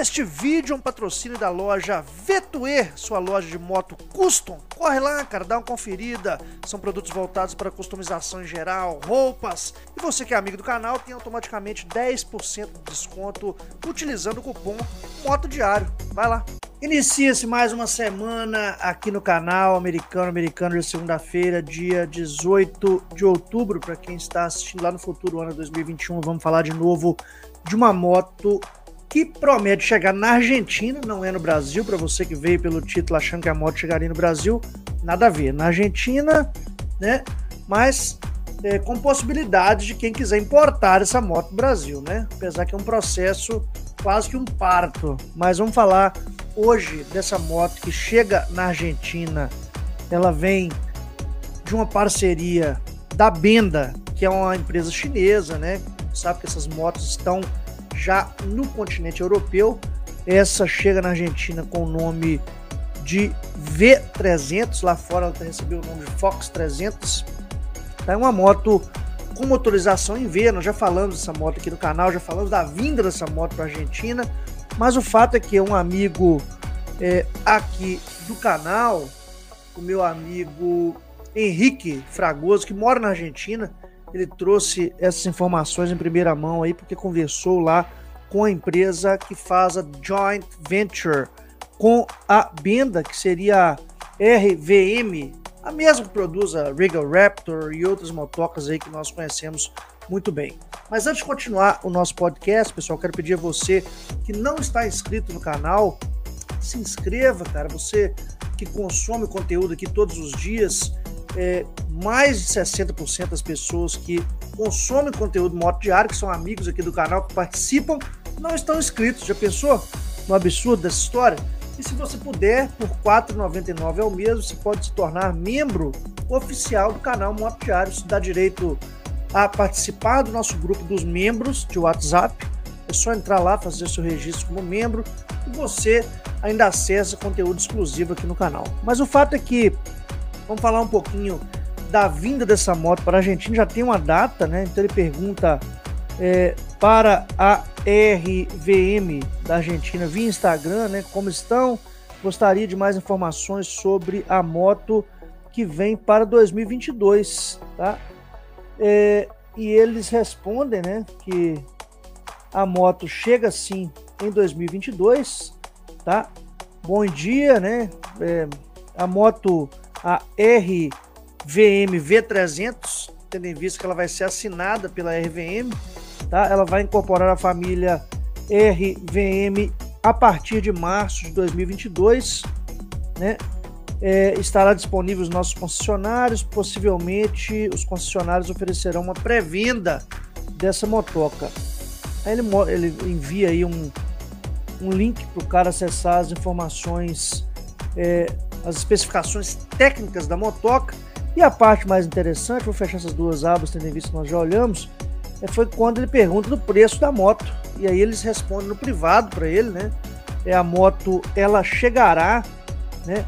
Este vídeo é um patrocínio da loja Vetue, sua loja de moto custom. Corre lá, cara, dá uma conferida. São produtos voltados para customização em geral, roupas. E você que é amigo do canal tem automaticamente 10% de desconto utilizando o cupom Moto Diário. Vai lá. Inicia-se mais uma semana aqui no canal Americano Americano de segunda-feira, dia 18 de outubro. Para quem está assistindo lá no futuro ano 2021, vamos falar de novo de uma moto que promete chegar na Argentina, não é no Brasil, para você que veio pelo título achando que a moto chegaria no Brasil, nada a ver. Na Argentina, né? Mas é, com possibilidade de quem quiser importar essa moto no Brasil, né? Apesar que é um processo quase que um parto. Mas vamos falar hoje dessa moto que chega na Argentina. Ela vem de uma parceria da Benda, que é uma empresa chinesa, né? Sabe que essas motos estão já no continente europeu. Essa chega na Argentina com o nome de V300, lá fora ela recebeu o nome de Fox 300. É uma moto com motorização em V, nós já falamos dessa moto aqui no canal, já falamos da vinda dessa moto para a Argentina, mas o fato é que um amigo é, aqui do canal, o meu amigo Henrique Fragoso, que mora na Argentina, ele trouxe essas informações em primeira mão aí, porque conversou lá com a empresa que faz a joint venture com a Benda, que seria a RVM, a mesma que produz a Regal Raptor e outras motocas aí que nós conhecemos muito bem. Mas antes de continuar o nosso podcast, pessoal, quero pedir a você que não está inscrito no canal, se inscreva, cara. Você que consome conteúdo aqui todos os dias, é, mais de 60% das pessoas que consomem conteúdo moto diário, que são amigos aqui do canal, que participam, não estão inscritos. Já pensou no absurdo dessa história? E se você puder, por R$ 4,99 ao mês, você pode se tornar membro oficial do canal Moto Diário. Isso dá direito a participar do nosso grupo dos membros de WhatsApp. É só entrar lá, fazer seu registro como membro e você ainda acessa conteúdo exclusivo aqui no canal. Mas o fato é que Vamos falar um pouquinho da vinda dessa moto para a Argentina. Já tem uma data, né? Então ele pergunta é, para a RVM da Argentina via Instagram, né? Como estão? Gostaria de mais informações sobre a moto que vem para 2022, tá? É, e eles respondem, né? Que a moto chega sim em 2022, tá? Bom dia, né? É, a moto a RVM V300, tendo em vista que ela vai ser assinada pela RVM, tá? Ela vai incorporar a família RVM a partir de março de 2022, né? É, estará disponível os nossos concessionários. Possivelmente os concessionários oferecerão uma pré-venda dessa motoca. Aí ele, ele envia aí um, um link para o cara acessar as informações é, as especificações técnicas da motoca. E a parte mais interessante, vou fechar essas duas abas, tendo em vista que nós já olhamos, é, foi quando ele pergunta do preço da moto. E aí eles respondem no privado para ele, né? É a moto, ela chegará, né?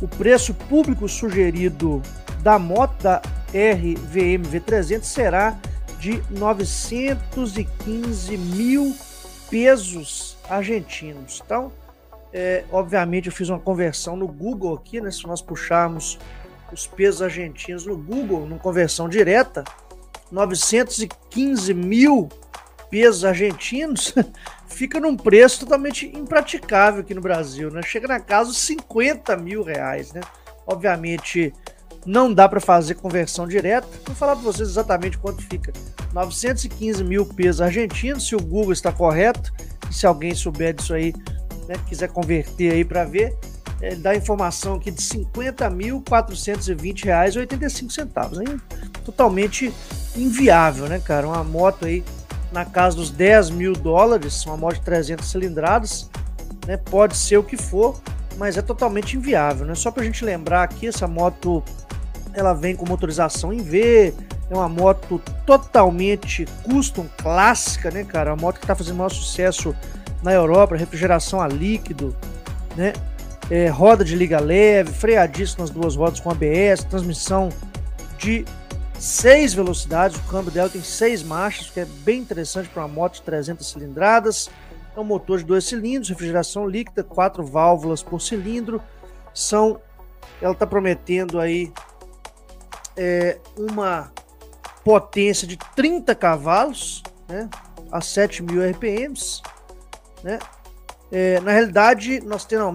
O preço público sugerido da moto da RVM V300 será de 915 mil pesos argentinos. Então, é, obviamente, eu fiz uma conversão no Google aqui, né? Se nós puxarmos os pesos argentinos no Google, numa conversão direta, 915 mil pesos argentinos fica num preço totalmente impraticável aqui no Brasil, né? Chega na casa dos 50 mil reais, né? Obviamente não dá para fazer conversão direta. Vou falar para vocês exatamente quanto fica. 915 mil pesos argentinos, se o Google está correto, e se alguém souber disso aí, né, quiser converter aí para ver, ele dá informação aqui de R$ 50.420,85. Hein? Totalmente inviável, né, cara? Uma moto aí na casa dos 10 mil dólares, uma moto de 300 cilindradas, né? Pode ser o que for, mas é totalmente inviável, né? Só para a gente lembrar aqui, essa moto ela vem com motorização em V, é uma moto totalmente custom, clássica, né, cara? Uma moto que está fazendo maior sucesso na Europa, refrigeração a líquido, né? É, roda de liga leve, freio nas duas rodas com ABS, transmissão de seis velocidades, o câmbio dela tem seis marchas, que é bem interessante para uma moto de 300 cilindradas. É um motor de dois cilindros, refrigeração líquida, quatro válvulas por cilindro. São, ela está prometendo aí é, uma potência de 30 cavalos, né, a 7.000 RPMs, né. É, na realidade, nós temos uma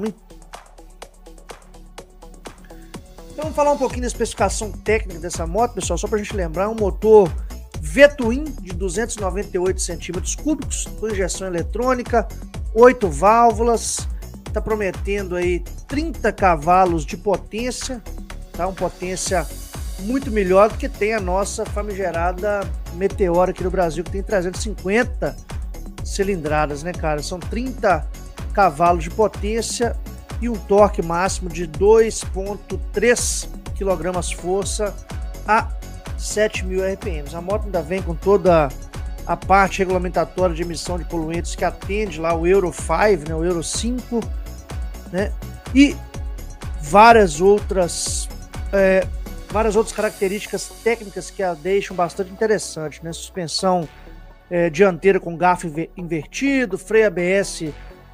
então vamos falar um pouquinho da especificação técnica dessa moto, pessoal, só para a gente lembrar, um motor V-Twin de 298 centímetros cúbicos, com injeção eletrônica, 8 válvulas, está prometendo aí 30 cavalos de potência, tá? Uma potência muito melhor do que tem a nossa famigerada Meteora aqui no Brasil, que tem 350 cilindradas, né, cara? São 30 cavalos de potência e um torque máximo de 2.3 kg força a 7.000 RPMs. A moto ainda vem com toda a parte regulamentatória de emissão de poluentes que atende lá o Euro 5, né, o Euro 5, né, e várias outras é, várias outras características técnicas que a deixam bastante interessante, né, suspensão é, dianteira com garfo invertido, freio ABS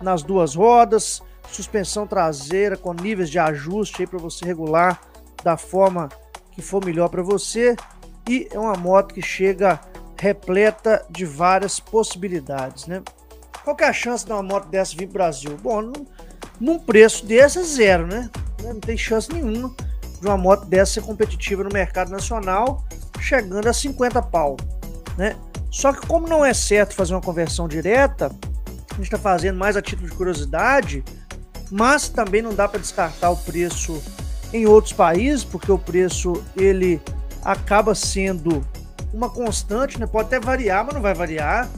nas duas rodas, suspensão traseira com níveis de ajuste para você regular da forma que for melhor para você e é uma moto que chega repleta de várias possibilidades, né? Qual que é a chance de uma moto dessa vir para o Brasil? Bom, num, num preço desse é zero, né? Não tem chance nenhuma de uma moto dessa ser competitiva no mercado nacional, chegando a 50 pau, né? Só que como não é certo fazer uma conversão direta, a gente está fazendo mais a título de curiosidade, mas também não dá para descartar o preço em outros países, porque o preço ele acaba sendo uma constante, né? Pode até variar, mas não vai variar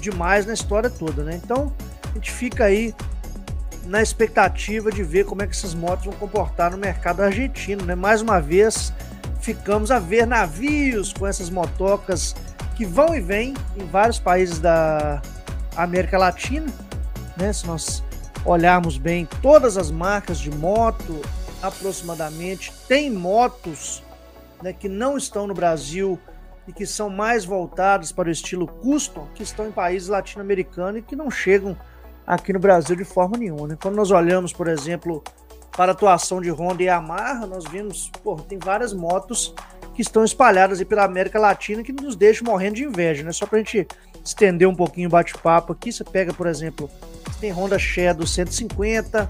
demais na história toda, né? Então a gente fica aí na expectativa de ver como é que essas motos vão comportar no mercado argentino, né? Mais uma vez ficamos a ver navios com essas motocas que vão e vêm em vários países da América Latina, né? Se nós olharmos bem, todas as marcas de moto, aproximadamente, têm motos né, que não estão no Brasil e que são mais voltadas para o estilo custom, que estão em países latino-americanos e que não chegam aqui no Brasil de forma nenhuma. Né? Quando nós olhamos, por exemplo, para a atuação de Honda e Yamaha, nós vimos, pô, tem várias motos que estão espalhadas aí pela América Latina que nos deixam morrendo de inveja, né? Só para a gente estender um pouquinho o bate-papo aqui, você pega, por exemplo, tem Honda Shadow 150,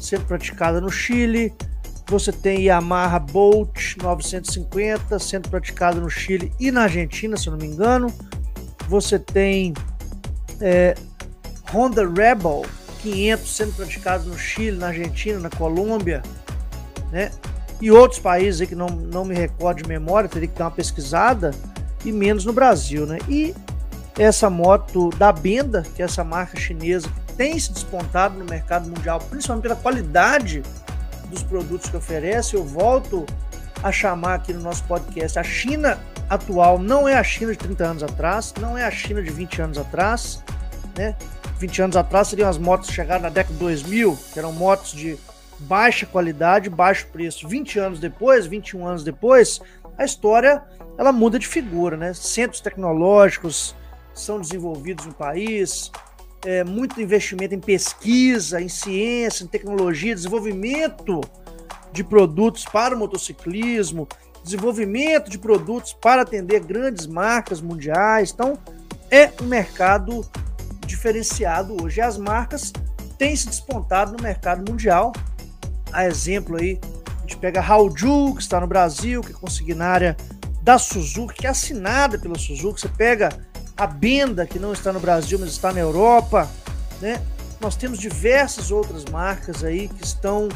sendo praticada no Chile. Você tem Yamaha Bolt 950, sendo praticada no Chile e na Argentina, se eu não me engano. Você tem é, Honda Rebel 500 sendo praticado no Chile, na Argentina, na Colômbia, né? E outros países aí que não, não me recordo de memória, teria que dar uma pesquisada, e menos no Brasil, né? E essa moto da Benda, que é essa marca chinesa tem se despontado no mercado mundial, principalmente pela qualidade dos produtos que oferece. Eu volto a chamar aqui no nosso podcast. A China atual não é a China de 30 anos atrás, não é a China de 20 anos atrás, né? 20 anos atrás seriam as motos que chegaram na década de 2000, que eram motos de baixa qualidade, baixo preço. 20 anos depois, 21 anos depois, a história ela muda de figura, né? Centros tecnológicos são desenvolvidos no país, é, muito investimento em pesquisa, em ciência, em tecnologia, desenvolvimento de produtos para o motociclismo, desenvolvimento de produtos para atender grandes marcas mundiais. Então, é um mercado diferenciado hoje. As marcas têm se despontado no mercado mundial. A exemplo aí, a gente pega a Hauju, que está no Brasil, que é consignária da Suzuki, que é assinada pela Suzuki. Você pega a Benda, que não está no Brasil, mas está na Europa, né? Nós temos diversas outras marcas aí que estão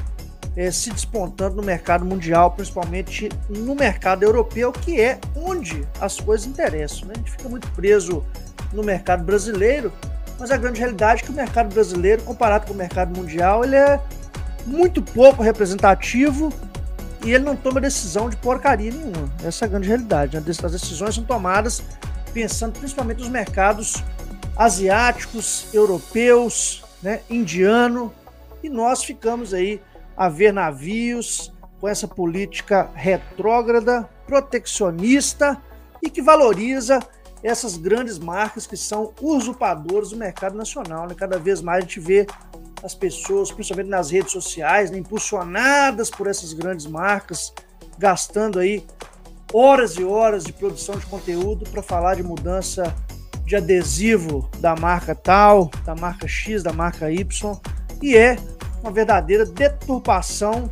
é, se despontando no mercado mundial, principalmente no mercado europeu, que é onde as coisas interessam. Né? A gente fica muito preso no mercado brasileiro, mas a grande realidade é que o mercado brasileiro, comparado com o mercado mundial, ele é muito pouco representativo e ele não toma decisão de porcaria nenhuma. Essa é a grande realidade. Né? As decisões são tomadas pensando principalmente nos mercados asiáticos, europeus, né, indiano, e nós ficamos aí a ver navios, com essa política retrógrada, protecionista e que valoriza essas grandes marcas que são usurpadores do mercado nacional. Né? Cada vez mais a gente vê as pessoas, principalmente nas redes sociais, né, impulsionadas por essas grandes marcas, gastando aí horas e horas de produção de conteúdo para falar de mudança de adesivo da marca tal, da marca X, da marca Y, e é uma verdadeira deturpação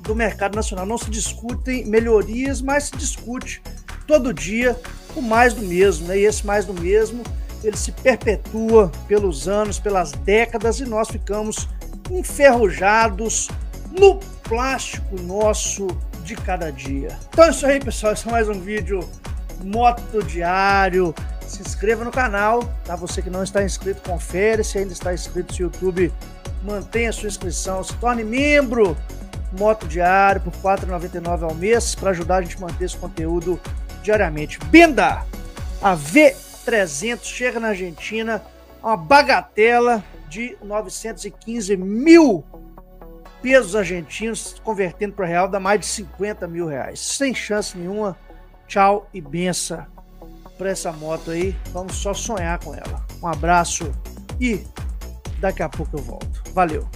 do mercado nacional. Não se discutem melhorias, mas se discute todo dia o mais do mesmo, né? E esse mais do mesmo, ele se perpetua pelos anos, pelas décadas e nós ficamos enferrujados no plástico nosso de cada dia. Então é isso aí, pessoal. Esse é mais um vídeo Moto Diário. Se inscreva no canal, tá? Você que não está inscrito, confere. Se ainda está inscrito no YouTube, mantenha sua inscrição. Se torne membro Moto Diário por R$ 4,99 ao mês para ajudar a gente a manter esse conteúdo diariamente. Benda! A V300 chega na Argentina uma bagatela de 915 mil pesos argentinos, convertendo para real, dá mais de 50 mil reais. Sem chance nenhuma. Tchau e benção para essa moto aí. Vamos só sonhar com ela. Um abraço e daqui a pouco eu volto. Valeu!